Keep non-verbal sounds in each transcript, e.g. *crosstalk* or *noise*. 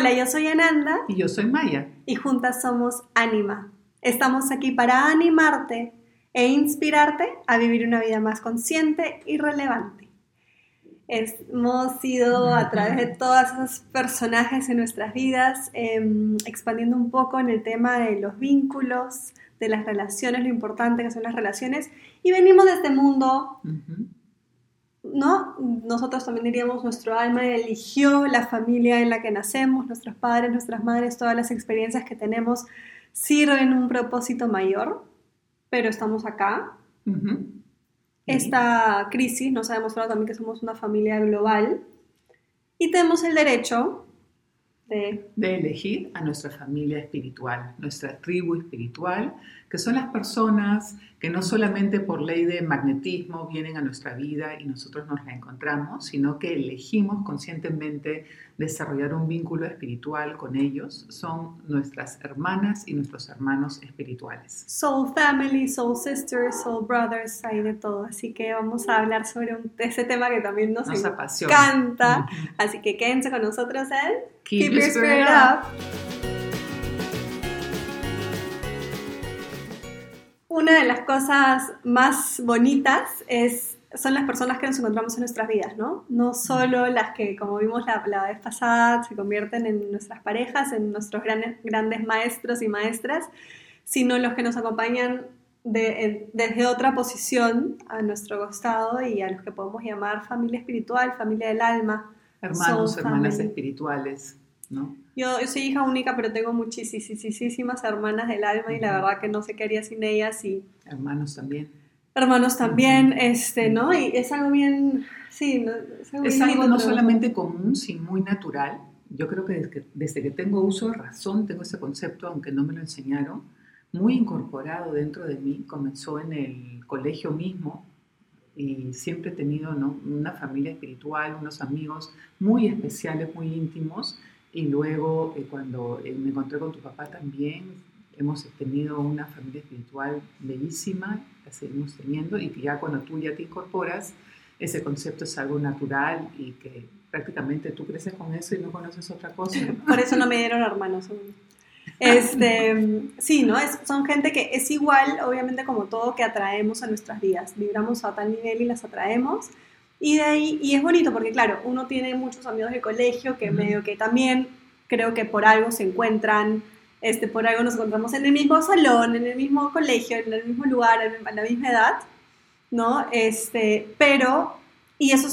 Hola, yo soy Ananda. Y yo soy Maya. Y juntas somos Anima. Estamos aquí para animarte e inspirarte a vivir una vida más consciente y relevante. Hemos ido a través de todos esos personajes en nuestras vidas, em, expandiendo un poco en el tema de los vínculos, de las relaciones, lo importante que son las relaciones, y venimos de este mundo ¿no? Nosotros también diríamos, nuestro alma eligió la familia en la que nacemos, nuestros padres, nuestras madres, todas las experiencias que tenemos sirven un propósito mayor, pero estamos acá. Esta crisis nos ha demostrado también que somos una familia global y tenemos el derecho de... de elegir a nuestra familia espiritual, nuestra tribu espiritual, que son las personas que no solamente por ley de magnetismo vienen a nuestra vida y nosotros nos la encontramos, sino que elegimos conscientemente desarrollar un vínculo espiritual con ellos. Son nuestras hermanas y nuestros hermanos espirituales. Soul family, soul sisters, soul brothers, hay de todo. Así que vamos a hablar sobre ese tema que también nos, nos encanta. Así que quédense con nosotros en Keep, Your Spirit, up. Una de las cosas más bonitas es, son las personas que nos encontramos en nuestras vidas, ¿no? No solo las que, como vimos la, vez pasada, se convierten en nuestras parejas, en nuestros grandes, grandes maestros y maestras, sino los que nos acompañan desde otra posición a nuestro costado y a los que podemos llamar familia espiritual, familia del alma. Hermanos, hermanas espirituales, ¿no? Yo, soy hija única, pero tengo muchísimas hermanas del alma y la verdad que no sé qué haría sin ellas y... Hermanos también. Hermanos también, este, ¿no? Y es algo bien, sí, es algo, no solamente común, sino muy natural. Yo creo que desde, que desde que tengo uso de razón tengo ese concepto, aunque no me lo enseñaron, muy incorporado dentro de mí. Comenzó en el colegio mismo, y siempre he tenido ¿no? una familia espiritual, unos amigos muy especiales, muy íntimos, y luego, eh, cuando eh, me encontré con tu papá también, hemos tenido una familia espiritual bellísima, la seguimos teniendo, y que ya cuando tú ya te incorporas, ese concepto es algo natural y que prácticamente tú creces con eso y no conoces otra cosa. Por eso no me dieron hermanos. Este, sí, ¿no? Es, son gente que es igual, obviamente, como todo que atraemos a nuestras vidas. Vibramos a tal nivel y las atraemos. Y de ahí, y es bonito porque claro, uno tiene muchos amigos de colegio que medio que también creo que por algo se encuentran, este, por algo nos encontramos en el mismo salón, en el mismo colegio, en el mismo lugar, a la misma edad, ¿no? Este, pero, y eso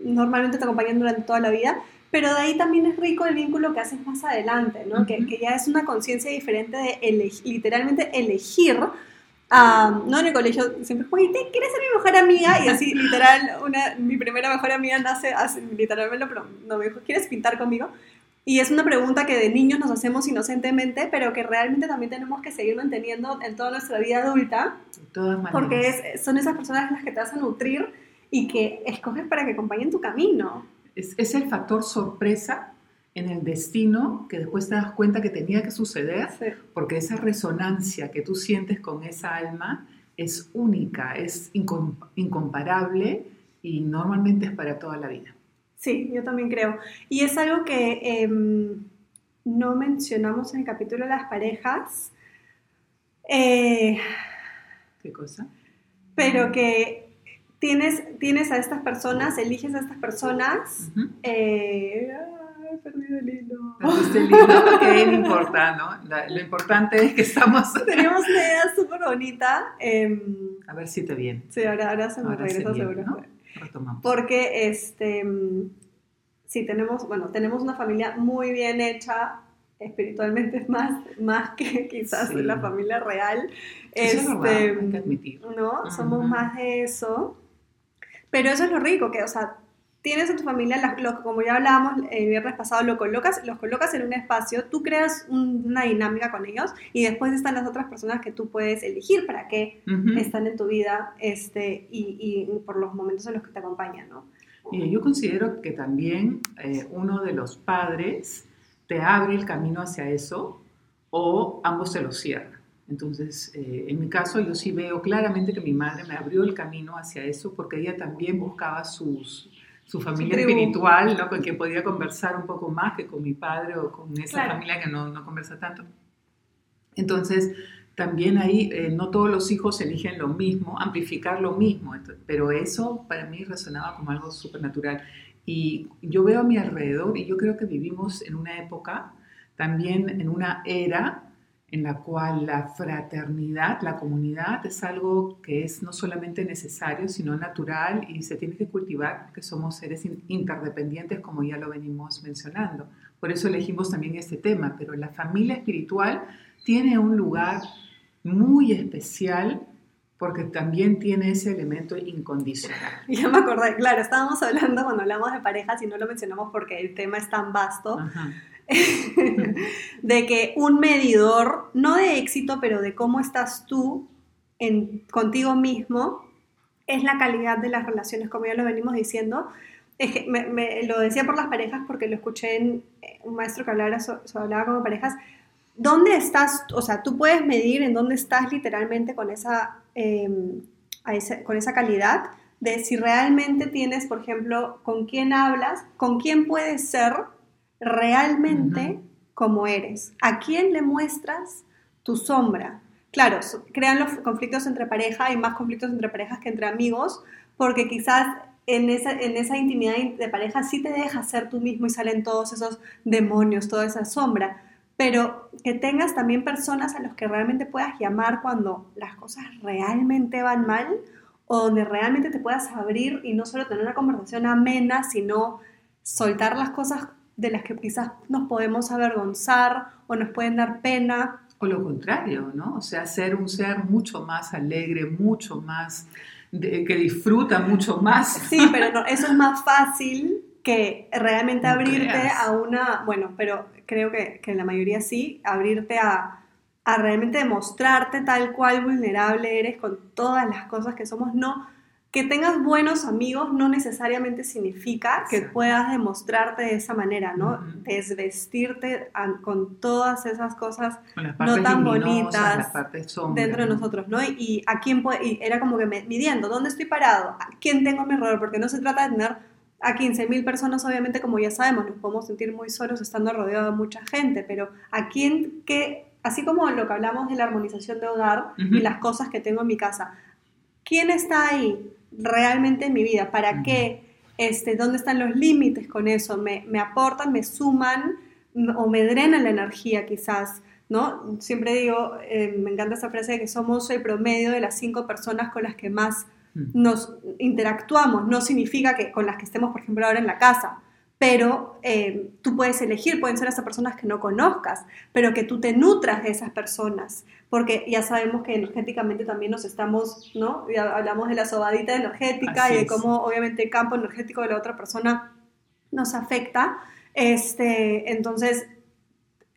normalmente te acompañan durante toda la vida, pero de ahí también es rico el vínculo que haces más adelante, ¿no? que, que, ya es una conciencia diferente de literalmente elegir no en el colegio, siempre oye, ¿quieres ser mi mejor amiga? Y así, *laughs* literal, una, mi primera mejor amiga nace, literalmente, pero no me dijo, ¿quieres pintar conmigo? Y es una pregunta que de niños nos hacemos inocentemente, pero que realmente también tenemos que seguir manteniendo en toda nuestra vida adulta. Porque es, son esas personas las que te vas a nutrir y que escoges para que acompañen tu camino. Es, es el factor sorpresa en el destino que después te das cuenta que tenía que suceder, porque esa resonancia que tú sientes con esa alma es única, es incomparable y normalmente es para toda la vida. Sí, yo también creo. Y es algo que em, no mencionamos en el capítulo de las parejas. Eh, ¿Qué cosa? Pero que tienes, tienes a estas personas, eliges a estas personas he perdido el hilo. Perdiste el hilo, importa, ¿no? lo importante es que estamos... *laughs* Teníamos una idea súper bonita. Em, a ver si te viene. Sí, ahora, ahora se me regresa seguro. ¿no? Retomamos. Porque, este, sí, tenemos, bueno, tenemos una familia muy bien hecha, espiritualmente *laughs* más, más que quizás la familia real. Eso es verdad, este, hay que admitir. ¿No? Somos más de eso. Pero eso es lo rico, que, o sea, tienes a tu familia, como ya hablábamos el viernes pasado, lo colocas, los colocas en un espacio, tú creas una dinámica con ellos y después están las otras personas que tú puedes elegir para qué están en tu vida este, y, por los momentos en los que te acompañan, ¿no? Y yo considero que también eh, uno de los padres te abre el camino hacia eso o ambos se lo cierran. Entonces, eh, en mi caso, yo sí veo claramente que mi madre me abrió el camino hacia eso porque ella también buscaba sus, su familia espiritual, ¿no? con quien podía conversar un poco más que con mi padre o con esa familia que no, no, conversa tanto. Entonces, también ahí eh, no todos los hijos eligen lo mismo, amplificar lo mismo, pero eso para mí resonaba como algo súper natural. Y yo veo a mi alrededor y yo creo que vivimos en una época, también en una era en la cual la fraternidad, la comunidad es algo que es no solamente necesario, sino natural y se tiene que cultivar porque somos seres interdependientes como ya lo venimos mencionando. Por eso elegimos también este tema, pero la familia espiritual tiene un lugar muy especial porque también tiene ese elemento incondicional. *laughs* Ya me acordé, claro, estábamos hablando cuando hablamos de parejas y no lo mencionamos porque el tema es tan vasto. Ajá *laughs* de que un medidor, no de éxito, pero de cómo estás tú en, contigo mismo, es la calidad de las relaciones, como ya lo venimos diciendo. Me, lo decía por las parejas porque lo escuché en eh, un maestro que hablaba, hablaba como parejas. ¿Dónde estás? O sea, tú puedes medir en dónde estás literalmente con esa, em, con esa calidad de si realmente tienes, por ejemplo, con quién hablas, con quién puedes ser realmente como eres. ¿A quién le muestras tu sombra? Claro, crean los conflictos entre pareja y más conflictos entre parejas que entre amigos, porque quizás en esa, en esa intimidad de pareja sí te dejas ser tú mismo y salen todos esos demonios, toda esa sombra, pero que tengas también personas a los que realmente puedas llamar cuando las cosas realmente van mal o donde realmente te puedas abrir y no solo tener una conversación amena, sino soltar las cosas de las que quizás nos podemos avergonzar o nos pueden dar pena. O lo contrario, ¿no? O sea, ser un ser mucho más alegre, mucho más, que disfruta mucho más. Sí, pero no, eso es más fácil que realmente abrirte a una, bueno, pero creo que, que la mayoría sí, abrirte a, a realmente demostrarte tal cual vulnerable eres con todas las cosas que somos, no que tengas buenos amigos no necesariamente significa que puedas demostrarte de esa manera, ¿no? Desvestirte con todas esas cosas no tan bonitas dentro de nosotros, ¿no? Y, a quién puede, era como que midiendo, ¿dónde estoy parado? ¿A quién tengo mi error? Porque no se trata de tener a 15.000 personas, obviamente, como ya sabemos, nos podemos sentir muy solos estando rodeados de mucha gente, pero a quién que, así como lo que hablamos de la armonización de hogar y las cosas que tengo en mi casa, ¿quién está ahí? Realmente en mi vida? ¿Para qué? Este, ¿Dónde están los límites con eso? ¿Me, me aportan, me suman o me drenan la energía quizás? ¿no? Siempre digo, eh, me encanta esa frase de que somos el promedio de las cinco personas con las que más nos interactuamos. No significa que con las que estemos, por ejemplo, ahora en la casa, pero eh, tú puedes elegir, pueden ser esas personas que no conozcas, pero que tú te nutras de esas personas, porque ya sabemos que energéticamente también nos estamos, ¿no? Ya hablamos de la sobadita energética y de cómo obviamente el campo energético de la otra persona nos afecta. Este, entonces,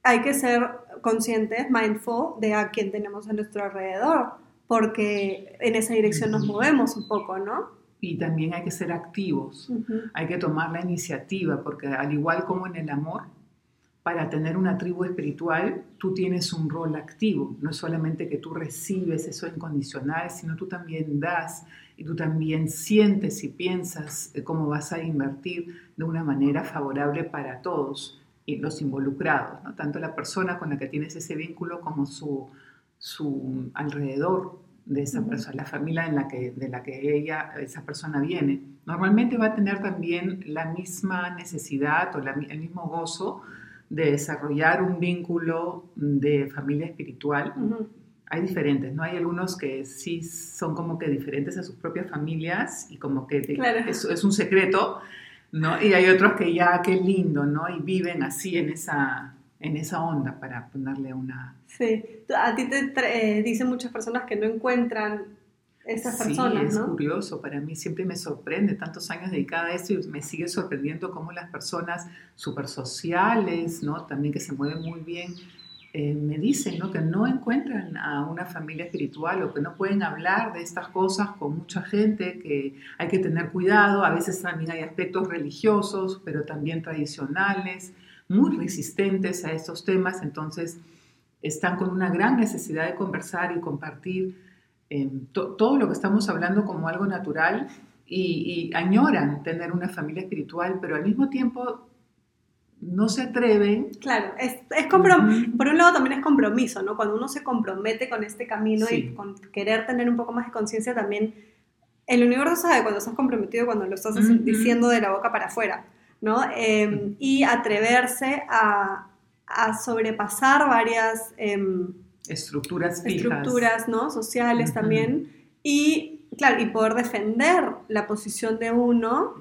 hay que ser conscientes, mindful de a quién tenemos a nuestro alrededor, porque en esa dirección nos movemos un poco, ¿no? Y también hay que ser activos, hay que tomar la iniciativa, porque al igual como en el amor, para tener una tribu espiritual, tú tienes un rol activo, no es solamente que tú recibes eso incondicional, sino tú también das y tú también sientes y piensas cómo vas a invertir de una manera favorable para todos y los involucrados, ¿no? tanto la persona con la que tienes ese vínculo como su, su alrededor de esa persona, la familia en la que, de la que ella, esa persona viene. Normalmente va a tener también la misma necesidad o el mismo gozo de desarrollar un vínculo de familia espiritual. Hay diferentes, ¿no? Hay algunos que sí son como que diferentes a sus propias familias y como que es, es, un secreto, ¿no? Y hay otros que ya, qué lindo, ¿no? Y viven así en esa, en esa onda para ponerle una... Sí, a ti te eh, dicen muchas personas que no encuentran esas personas, sí, es curioso, para mí siempre me sorprende, tantos años dedicada a esto y me sigue sorprendiendo cómo las personas súper sociales, ¿no? También que se mueven muy bien, eh, me dicen ¿no? que no encuentran a una familia espiritual o que no pueden hablar de estas cosas con mucha gente, que hay que tener cuidado, a veces también hay aspectos religiosos, pero también tradicionales, muy resistentes a estos temas, entonces están con una gran necesidad de conversar y compartir eh, todo lo que estamos hablando como algo natural y, añoran tener una familia espiritual, pero al mismo tiempo no se atreven. Claro, es, es por un lado también es compromiso, ¿no? Cuando uno se compromete con este camino y con querer tener un poco más de conciencia también, el universo sabe cuando estás comprometido, cuando lo estás diciendo de la boca para afuera, ¿no? Em, y atreverse a, a sobrepasar varias... Em, estructuras fijas. Estructuras, ¿no? Sociales también. Y claro, y poder defender la posición de uno.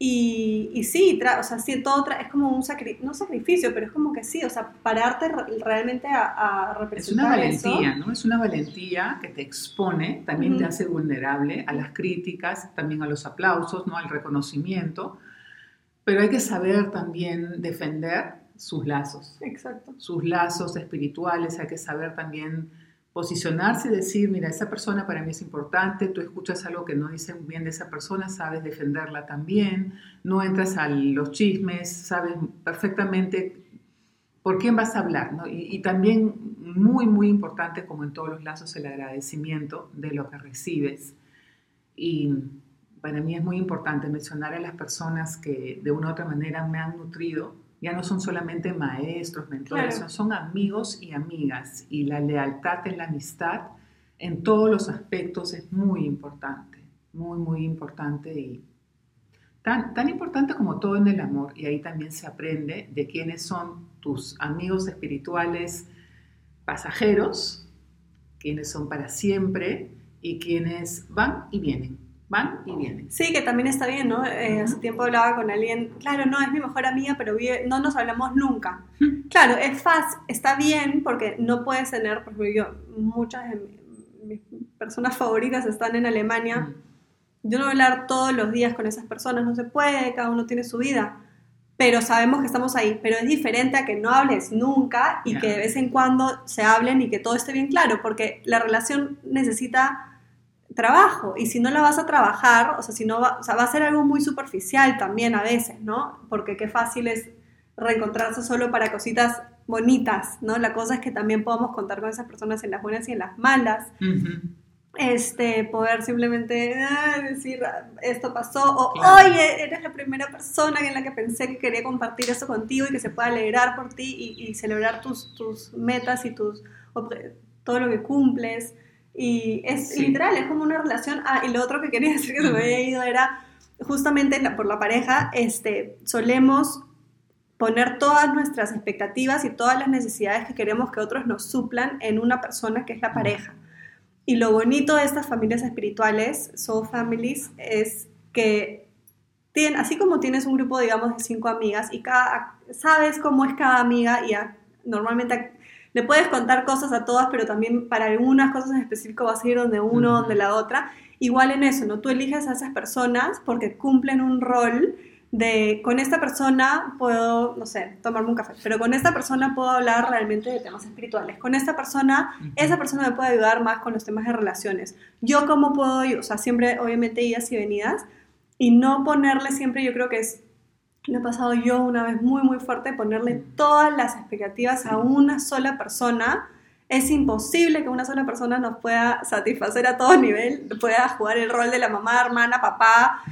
Y, y, sí, o sea, sí, todo es como un sacrificio, no sacrificio, pero es como que sí, o sea, pararte realmente a, a, representar. Es una valentía, ¿no? Es una valentía que te expone, también te hace vulnerable a las críticas, también a los aplausos, ¿no? Al reconocimiento, pero hay que saber también defender sus lazos. Exacto. Sus lazos espirituales, hay que saber también posicionarse y decir, mira, esa persona para mí es importante, tú escuchas algo que no dicen bien de esa persona, sabes defenderla también, no entras a los chismes, sabes perfectamente por quién vas a hablar, ¿no? y, también muy, muy importante, como en todos los lazos, el agradecimiento de lo que recibes. Y para mí es muy importante mencionar a las personas que de una u otra manera me han nutrido ya no son solamente maestros, mentores, son amigos y amigas. Y la lealtad en la amistad en todos los aspectos es muy importante, muy, muy importante y tan, tan importante como todo en el amor. Y ahí también se aprende de quiénes son tus amigos espirituales pasajeros, quiénes son para siempre y quiénes van y vienen van y vienen. Sí, que también está bien, ¿no? Eh, hace tiempo hablaba con alguien, claro, no, es mi mejor amiga, pero no nos hablamos nunca. Claro, es fácil, está bien porque no puedes tener, por ejemplo, yo, muchas de mis personas favoritas están en Alemania. Yo no voy a hablar todos los días con esas personas, no se puede, cada uno tiene su vida, pero sabemos que estamos ahí. Pero es diferente a que no hables nunca y que de vez en cuando se hablen y que todo esté bien claro, porque la relación necesita trabajo. Y si no la vas a trabajar, o sea, si no va, o sea, va a ser algo muy superficial también a veces, ¿no? Porque qué fácil es reencontrarse solo para cositas bonitas, ¿no? La cosa es que también podamos contar con esas personas en las buenas y en las malas. Este, poder simplemente ah, decir, esto pasó, o oye, eres la primera persona en la que pensé que quería compartir eso contigo y que se pueda alegrar por ti y, celebrar tus, tus metas y tus, todo lo que cumples. Y es literal, es como una relación. Ah, y lo otro que quería *laughs* decir que se me había ido era justamente por la pareja, este, solemos poner todas nuestras expectativas y todas las necesidades que queremos que otros nos suplan en una persona que es la pareja. Y lo bonito de estas familias espirituales, soul families, es que tienen, así como tienes un grupo, digamos, de cinco amigas y cada, sabes cómo es cada amiga y normalmente le puedes contar cosas a todas, pero también para algunas cosas en específico vas a ir donde uno, donde la otra. Igual en eso, ¿no? Tú eliges a esas personas porque cumplen un rol de con esta persona puedo, no sé, tomarme un café, pero con esta persona puedo hablar realmente de temas espirituales. Con esta persona, esa persona me puede ayudar más con los temas de relaciones. Yo cómo puedo, o sea, siempre obviamente idas y venidas y no ponerle siempre, yo creo que es lo he pasado yo una vez muy, muy fuerte, ponerle todas las expectativas a una sola persona. Es imposible que una sola persona nos pueda satisfacer a todo nivel, pueda jugar el rol de la mamá, hermana, papá,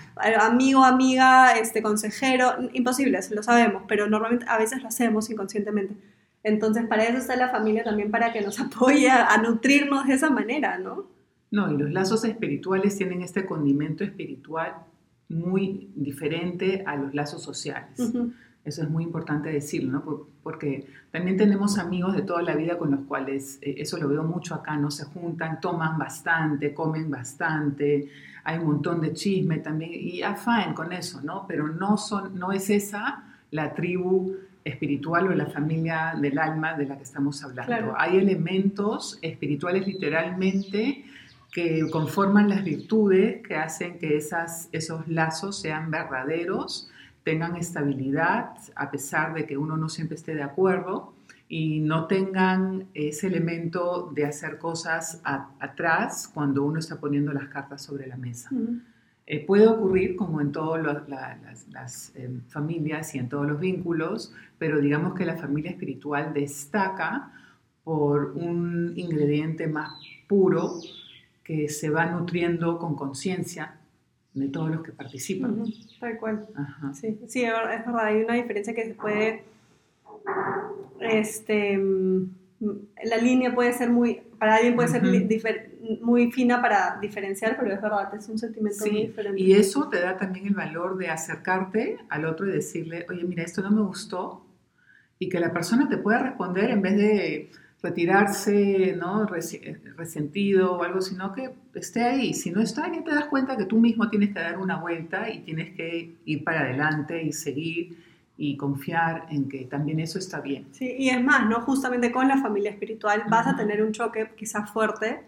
amigo, amiga, este, consejero. Imposible, lo sabemos, pero normalmente a veces lo hacemos inconscientemente. Entonces, para eso está la familia también, para que nos *laughs* apoye a nutrirnos de esa manera, ¿no? No, y los lazos espirituales tienen este condimento espiritual muy diferente a los lazos sociales. Eso es muy importante decirlo, ¿no? Porque también tenemos amigos de toda la vida con los cuales, eh, eso lo veo mucho acá, ¿no? Se juntan, toman bastante, comen bastante, hay un montón de chisme también, y afán con eso, ¿no? Pero no, son, no es esa la tribu espiritual o la familia del alma de la que estamos hablando. Hay elementos espirituales literalmente que conforman las virtudes que hacen que esas, esos lazos sean verdaderos, tengan estabilidad, a pesar de que uno no siempre esté de acuerdo, y no tengan ese elemento de hacer cosas atrás cuando uno está poniendo las cartas sobre la mesa. Eh, puede ocurrir como en todas las, em, familias y en todos los vínculos, pero digamos que la familia espiritual destaca por un ingrediente más puro, que se va nutriendo con conciencia de todos los que participan. Ujú, Tal cual. Ajá. Sí, sí, es verdad, hay una diferencia que se puede, este, mm, la línea puede ser muy, para alguien puede ser li- difer- muy fina para diferenciar, pero es verdad, es un sentimiento muy Sí, diferente. y eso te da también el valor de acercarte al otro y decirle, oye, mira, esto no me gustó, y que la persona te pueda responder en vez de retirarse, ¿no? Resi- resentido o algo, sino que esté ahí. Si no está, ya te das cuenta que tú mismo tienes que dar una vuelta y tienes que ir para adelante y seguir y confiar en que también eso está bien. Sí, y es más, ¿no? Justamente con la familia espiritual vas a tener un choque quizás fuerte,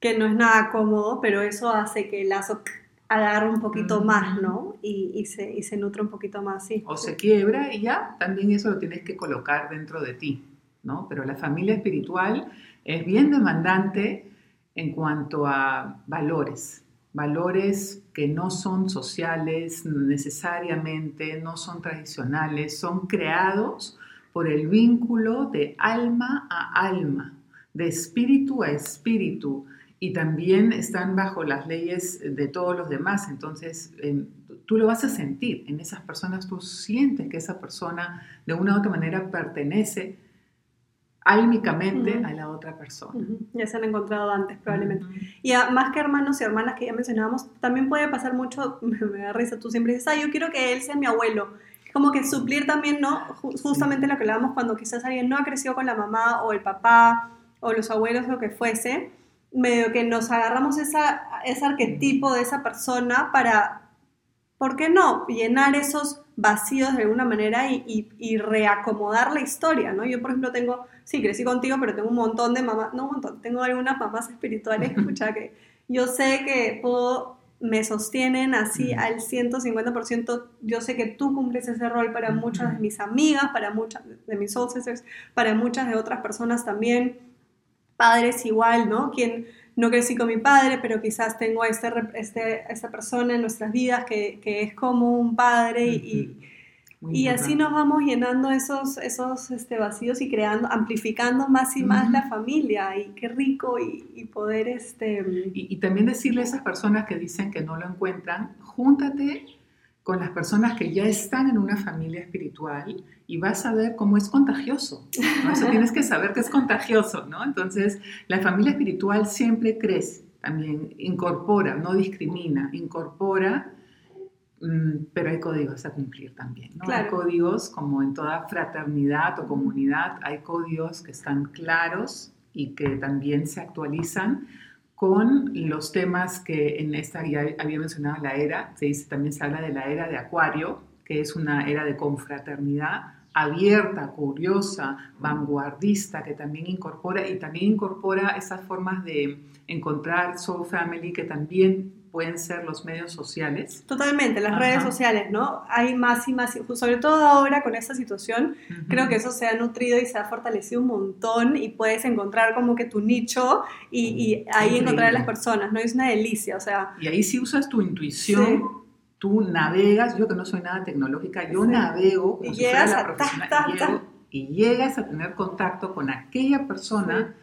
que no es nada cómodo, pero eso hace que el lazo agarre un poquito Ujú. más, ¿no? Y, y se, y se nutre un poquito más, sí. o se quiebra y ya, también eso lo tienes que colocar dentro de ti, ¿no? Pero la familia espiritual es bien demandante en cuanto a valores, valores que no son sociales necesariamente, no son tradicionales, son creados por el vínculo de alma a alma, de espíritu a espíritu, y también están bajo las leyes de todos los demás. Entonces, em, tú lo vas a sentir en esas personas, tú sientes que esa persona de una u otra manera pertenece álmicamente Ujú. a la otra persona. Ujú, Ya se han encontrado antes, probablemente. Ujú. Y a- más que hermanos y hermanas que ya mencionábamos, también puede pasar mucho, *laughs* me, da risa, tú siempre dices, ah, yo quiero que él sea mi abuelo. Como que suplir también, ¿no? Ju- justamente lo que hablábamos cuando quizás alguien no ha crecido con la mamá o el papá o los abuelos, lo que fuese, medio que nos agarramos esa, ese arquetipo de esa persona para, ¿por qué no? Llenar esos vacíos de alguna manera y, y- y reacomodar la historia, ¿no? Yo, por ejemplo, tengo, sí, crecí contigo, pero tengo un montón de mamás, no un montón, tengo algunas mamás espirituales, escucha, que yo sé que puedo, me sostienen así al 150%, yo sé que tú cumples ese rol para muchas de mis amigas, para muchas de mis soul sisters, para muchas de otras personas también, padres igual, ¿no? Quien no crecí con mi padre, pero quizás tengo a este, este, esta persona en nuestras vidas que, que es como un padre y- y, así nos vamos llenando esos, esos este, vacíos y creando, amplificando más y más la familia. Y qué rico y, y poder, este... Y, y también decirle a esas personas que dicen que no lo encuentran, júntate con las personas que ya están en una familia espiritual y vas a ver cómo es contagioso. ¿no? Eso tienes que saber que es contagioso, ¿no? Entonces, la familia espiritual siempre crece, también incorpora, no discrimina, incorpora, mm, pero hay códigos a cumplir también, ¿no? Claro. Hay códigos, como en toda fraternidad o comunidad, hay códigos que están claros y que también se actualizan con los temas que en esta ya había mencionado la era, se dice también se habla de la era de Acuario, que es una era de confraternidad abierta, curiosa, vanguardista, que también incorpora y también incorpora esas formas de encontrar soul family que también pueden ser los medios sociales. Totalmente, las Ajá. redes sociales, ¿no? Hay más y más, sobre todo ahora con esta situación, creo que eso se ha nutrido y se ha fortalecido un montón y puedes encontrar como que tu nicho y, y ahí encontrar a las personas, ¿no? Es una delicia, o sea, Y ahí sí usas tu intuición, Sí. tú navegas, yo que no soy nada tecnológica, yo Sí. navego como Y si llegas fuera la a ta, profesional, ta, llego- y llegas a tener contacto con aquella persona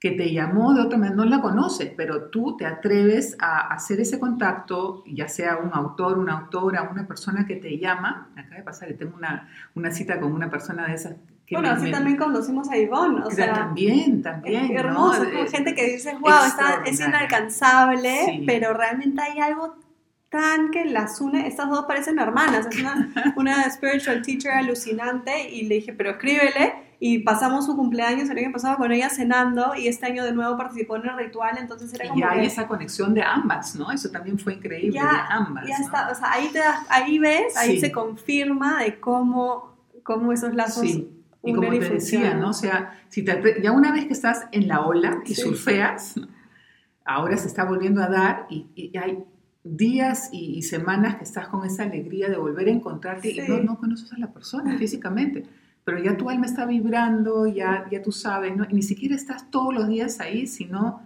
que te llamó de otra manera, no la conoces, pero tú te atreves a hacer ese contacto, ya sea un autor, una autora, una persona que te llama, me acaba de pasar que tengo una, una cita con una persona de esas que bueno, así me- también conocimos a Ivonne, o sea, también, también, es ¿no? hermoso, Eh, como gente que dices, wow, está, es inalcanzable, Sí. pero realmente hay algo tan que las une, estas dos parecen hermanas, es una, una spiritual teacher alucinante y le dije, pero escríbele y pasamos su cumpleaños el año pasado con ella cenando y este año de nuevo participó en el ritual, entonces era Y como ya hay que esa conexión de ambas, ¿no? Eso también fue increíble, Ya- de ambas. ya ¿no? está, o sea, ahí, te das- ahí ves, ahí Sí. se confirma de cómo, cómo esos lazos Sí. Y como te decía. ¿no? O sea, si te ya una vez que estás en la ola y Sí. surfeas, ¿no? ahora se está volviendo a dar y, y hay días y, y semanas que estás con esa alegría de volver a encontrarte Sí. y no, no conoces a la persona físicamente, pero ya tu alma está vibrando, ya, ya tú sabes, ¿no? Y ni siquiera estás todos los días ahí, sino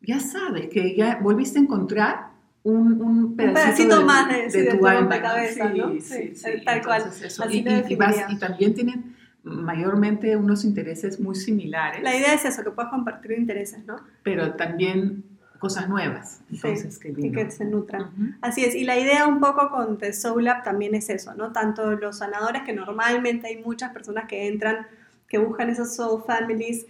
ya sabes que ya volviste a encontrar un, un pedacito, pedacito de, más de- sí, de tu alma, rompecabezas, Sí, ¿no? sí, Sí, tal cual. Eso. Así Y, y- y vas- y también tienen mayormente unos intereses muy similares, La idea es eso, que puedas compartir intereses, ¿no? pero también cosas nuevas. Entonces, sí, y que se nutran. Así es, y la idea un poco con The Soul Lab también es eso, ¿no? Tanto los sanadores, que normalmente hay muchas personas que entran, que buscan esas soul families,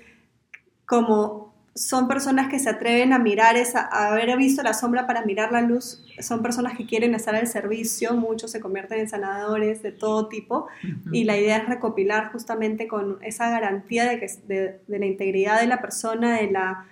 como son personas que se atreven a mirar esa, a haber visto la sombra para mirar la luz, son personas que quieren estar al servicio, muchos se convierten en sanadores de todo tipo y la idea es recopilar justamente con esa garantía de, que, de, de la integridad de la persona, de la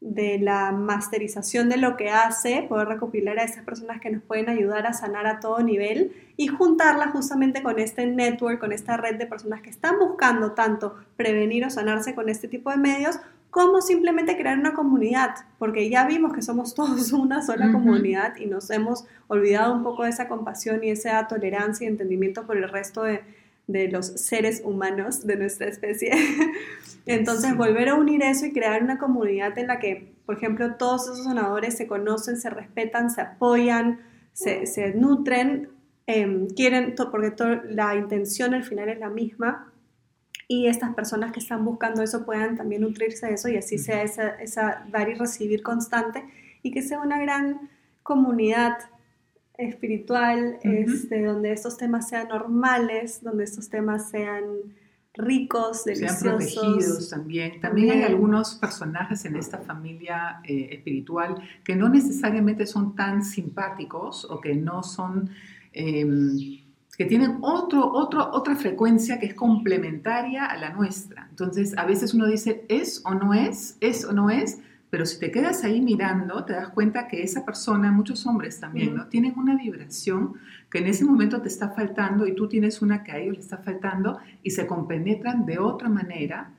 de la masterización de lo que hace, poder recopilar a esas personas que nos pueden ayudar a sanar a todo nivel y juntarla justamente con este network, con esta red de personas que están buscando tanto prevenir o sanarse con este tipo de medios, como simplemente crear una comunidad, porque ya vimos que somos *laughs* todos una sola comunidad y nos hemos olvidado un poco de esa compasión y esa tolerancia y entendimiento por el resto de, de los seres humanos de nuestra especie. *laughs* Entonces, volver a unir eso y crear una comunidad en la que, por ejemplo, todos esos sanadores se conocen, se respetan, se apoyan, se, se nutren, em, quieren, porque la intención al final es la misma y estas personas que están buscando eso puedan también nutrirse de eso y así sea esa, esa dar y recibir constante y que sea una gran comunidad espiritual, este, donde estos temas sean normales, donde estos temas sean ricos, deliciosos. Sean protegidos también. También hay algunos personajes en esta familia eh, espiritual que no necesariamente son tan simpáticos o que no son... Em, que tienen otro, otro, otra frecuencia que es complementaria a la nuestra. Entonces, a veces uno dice, ¿es o no es? ¿Es o no es? Pero si te quedas ahí mirando, te das cuenta que esa persona, muchos hombres también, ¿no? Tienen una vibración que en ese momento te está faltando y tú tienes una que a ellos les está faltando y se compenetran de otra manera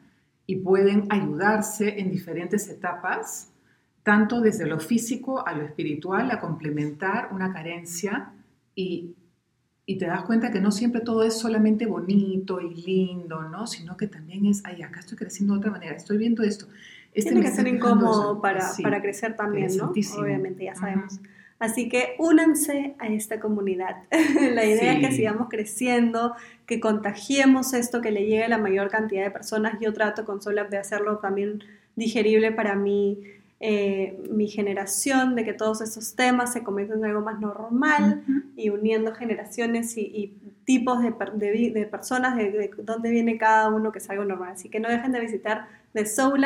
y pueden ayudarse en diferentes etapas, tanto desde lo físico a lo espiritual, a complementar una carencia y, y te das cuenta que no siempre todo es solamente bonito y lindo, ¿no? Sino que también es, ay, acá estoy creciendo de otra manera, estoy viendo esto este Tiene que ser incómodo para, para, crecer también, ¿no? Obviamente, ya sabemos. Así que únanse a esta comunidad. *laughs* la idea es que sigamos creciendo, que contagiemos esto, que le llegue a la mayor cantidad de personas. Yo trato con Solab de hacerlo también digerible para mí, eh, mi generación, de que todos estos temas se conviertan en algo más normal y uniendo generaciones y, tipos de, de, personas, de, de, dónde viene cada uno, que es algo normal. Así que no dejen de visitar The Soul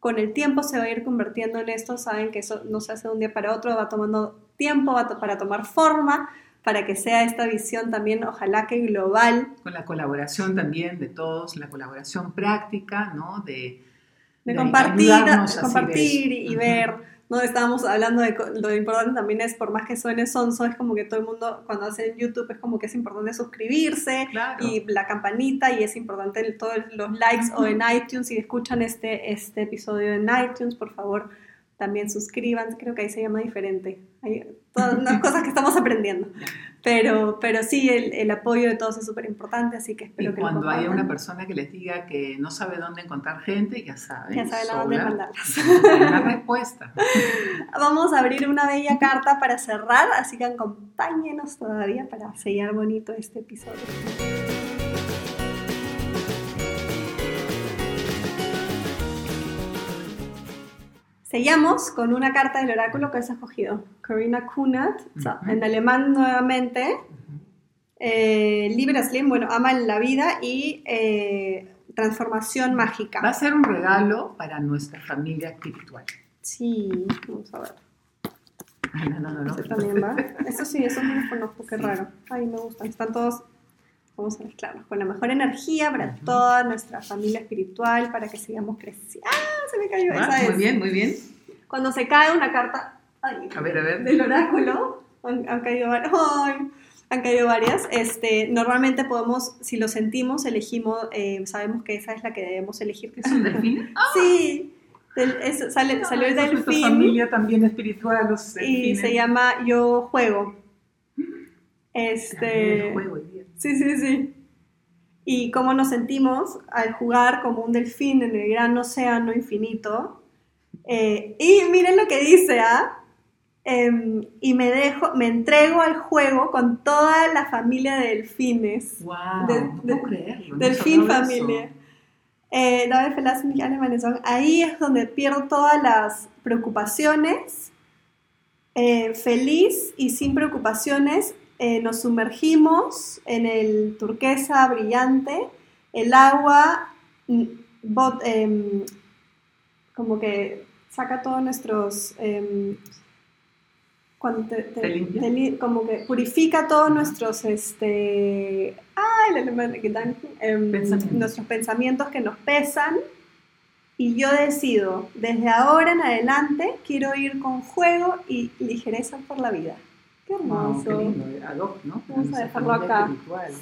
con el tiempo se va a ir convirtiendo en esto, saben que eso no se hace de un día para otro, va tomando tiempo va para tomar forma, para que sea esta visión también, ojalá que global. Con la colaboración también de todos, la colaboración práctica, ¿no? De, de, compartir, compartir y ver ¿no? Estábamos hablando de lo importante también es, por más que suene sonso, es como que todo el mundo cuando hace YouTube es como que es importante suscribirse y la campanita y es importante todos los likes o en iTunes, si escuchan este, este episodio en iTunes, por favor también suscríbanse, creo que ahí se llama diferente. Hay todas las *laughs* cosas que estamos aprendiendo. Pero, pero sí, el, el apoyo de todos es súper importante, así que espero y que cuando haya una persona que les diga que no sabe dónde encontrar gente, ya saben. Ya saben a dónde mandarlas. *laughs* Una respuesta. *laughs* Vamos a abrir una bella carta para cerrar, así que acompáñenos todavía para sellar bonito este episodio. Seguimos con una carta del oráculo que has escogido, Corina Kunat, en alemán nuevamente. Eh, Libra Slim, bueno, ama la vida y eh, transformación mágica. Va a ser un regalo para nuestra familia espiritual. Sí, vamos a ver. no, no, no. no. también va. *laughs* Eso sí, eso no lo conozco, qué raro. Ay, me gustan. Están todos, vamos a mezclarlos con la mejor energía para toda nuestra familia espiritual, para que sigamos creciendo. ¡Ah! se me cayó. Ah, muy bien, muy bien. Cuando se cae una carta a ver, a ver. del oráculo, han, caído varias. Han caído varias. Este, normalmente podemos, si lo sentimos, elegimos, eh, sabemos que esa es la que debemos elegir. ¿Es un delfín? *laughs* Sí, sale, salió el delfín. familia también espiritual, los Y se llama Yo Juego. Este, sí, sí, sí y cómo nos sentimos al jugar como un delfín en el gran océano infinito. Eh, y miren lo que dice, ¿ah? Em, y me dejo, me entrego al juego con toda la familia de delfines. ¡Wow! De, de, delfín familia. Eh, David verlassen mich alle son. Ahí es donde pierdo todas las preocupaciones. Eh, feliz y sin preocupaciones eh, nos sumergimos en el turquesa brillante. El agua mm, bot, em, como que saca todos nuestros... Em, cuando te, te, te, como que purifica todos nuestros este ay, em, pensamientos. nuestros pensamientos que nos pesan y yo decido desde ahora en adelante quiero ir con juego y ligereza por la vida qué hermoso qué lindo. ¿no? vamos a dejarlo acá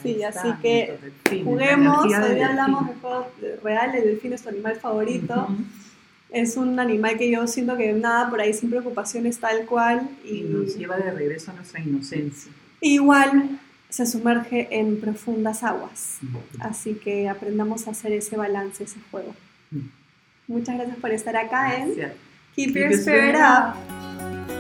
sí así que juguemos hoy hablamos de juegos reales el delfín es tu animal favorito es un animal que yo siento que nada por ahí sin preocupaciones tal cual. Y, nos lleva de regreso a nuestra inocencia. Igual se sumerge en profundas aguas. Así que aprendamos a hacer ese balance, ese juego. Muchas gracias por estar acá en Keep, Your Spirit Up.